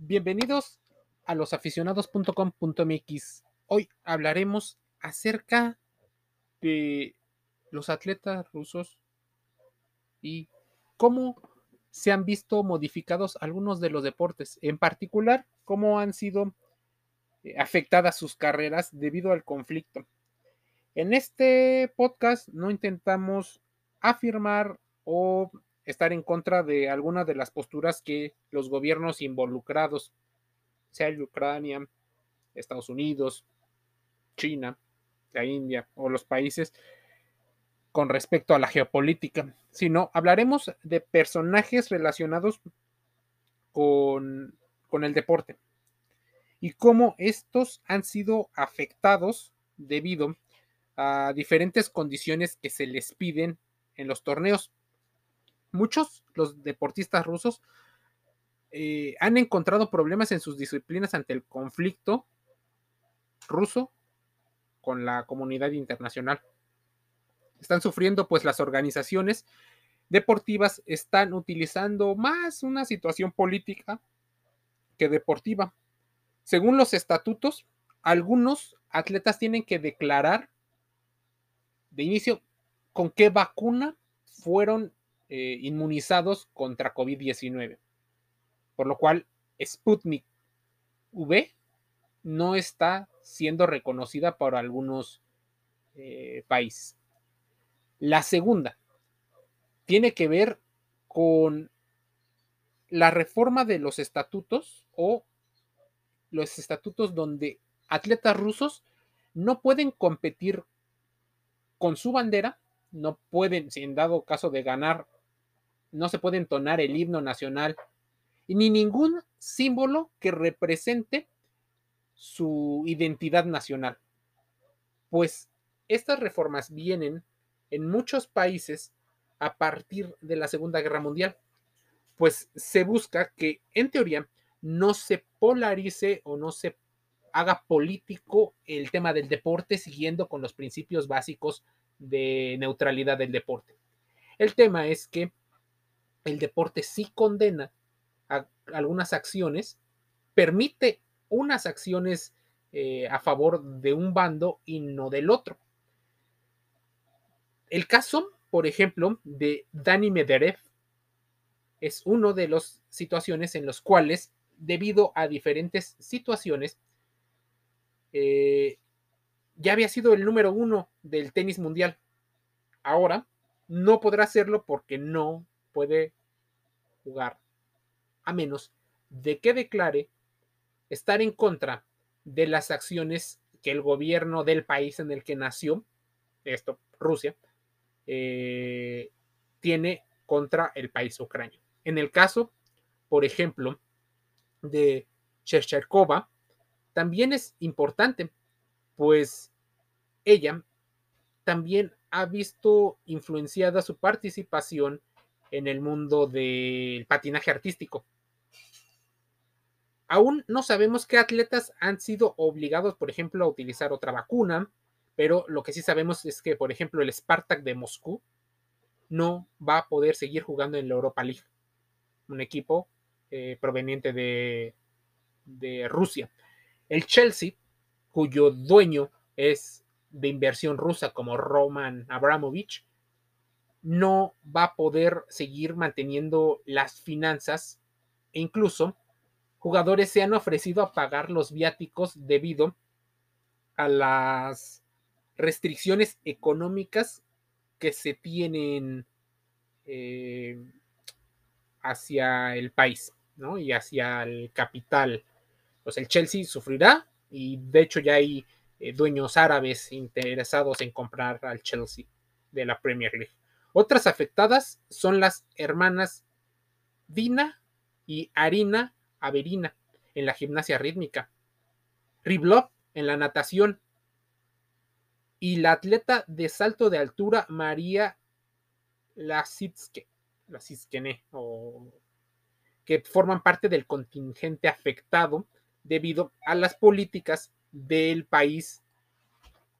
Bienvenidos a losaficionados.com.mx. Hoy hablaremos acerca de los atletas rusos y cómo se han visto modificados algunos de los deportes, en particular cómo han sido eh, afectadas sus carreras debido al conflicto. En este podcast no intentamos afirmar o estar en contra de alguna de las posturas que los gobiernos involucrados, sea Ucrania, Estados Unidos, China, la India o los países con respecto a la geopolítica, sino hablaremos de personajes relacionados con, con el deporte y cómo estos han sido afectados debido a diferentes condiciones que se les piden en los torneos muchos, los deportistas rusos, eh, han encontrado problemas en sus disciplinas ante el conflicto ruso con la comunidad internacional. Están sufriendo pues las organizaciones deportivas están utilizando más una situación política que deportiva. Según los estatutos, algunos atletas tienen que declarar de inicio con qué vacuna fueron eh, inmunizados contra COVID-19. Por lo cual, Sputnik V no está siendo reconocida por algunos eh, países. La segunda tiene que ver con la reforma de los estatutos o los estatutos donde atletas rusos no pueden competir con su bandera, no pueden, si en dado caso de ganar no se puede entonar el himno nacional ni ningún símbolo que represente su identidad nacional. Pues estas reformas vienen en muchos países a partir de la Segunda Guerra Mundial, pues se busca que en teoría no se polarice o no se haga político el tema del deporte siguiendo con los principios básicos de neutralidad del deporte. El tema es que el deporte sí condena algunas acciones, permite unas acciones eh, a favor de un bando y no del otro. El caso, por ejemplo, de Dani Medvedev es uno de las situaciones en los cuales, debido a diferentes situaciones, eh, ya había sido el número uno del tenis mundial. Ahora no podrá hacerlo porque no puede jugar a menos de que declare estar en contra de las acciones que el gobierno del país en el que nació, esto, Rusia, eh, tiene contra el país ucraniano. En el caso, por ejemplo, de Chercherkova, también es importante, pues ella también ha visto influenciada su participación en el mundo del patinaje artístico. Aún no sabemos qué atletas han sido obligados, por ejemplo, a utilizar otra vacuna, pero lo que sí sabemos es que, por ejemplo, el Spartak de Moscú no va a poder seguir jugando en la Europa League, un equipo eh, proveniente de, de Rusia. El Chelsea, cuyo dueño es de inversión rusa como Roman Abramovich, no va a poder seguir manteniendo las finanzas e incluso jugadores se han ofrecido a pagar los viáticos debido a las restricciones económicas que se tienen eh, hacia el país ¿no? y hacia el capital. Pues el Chelsea sufrirá y de hecho ya hay eh, dueños árabes interesados en comprar al Chelsea de la Premier League. Otras afectadas son las hermanas Dina y Arina Averina en la gimnasia rítmica, Riblov en la natación. Y la atleta de salto de altura María Lasitske, o que forman parte del contingente afectado debido a las políticas del país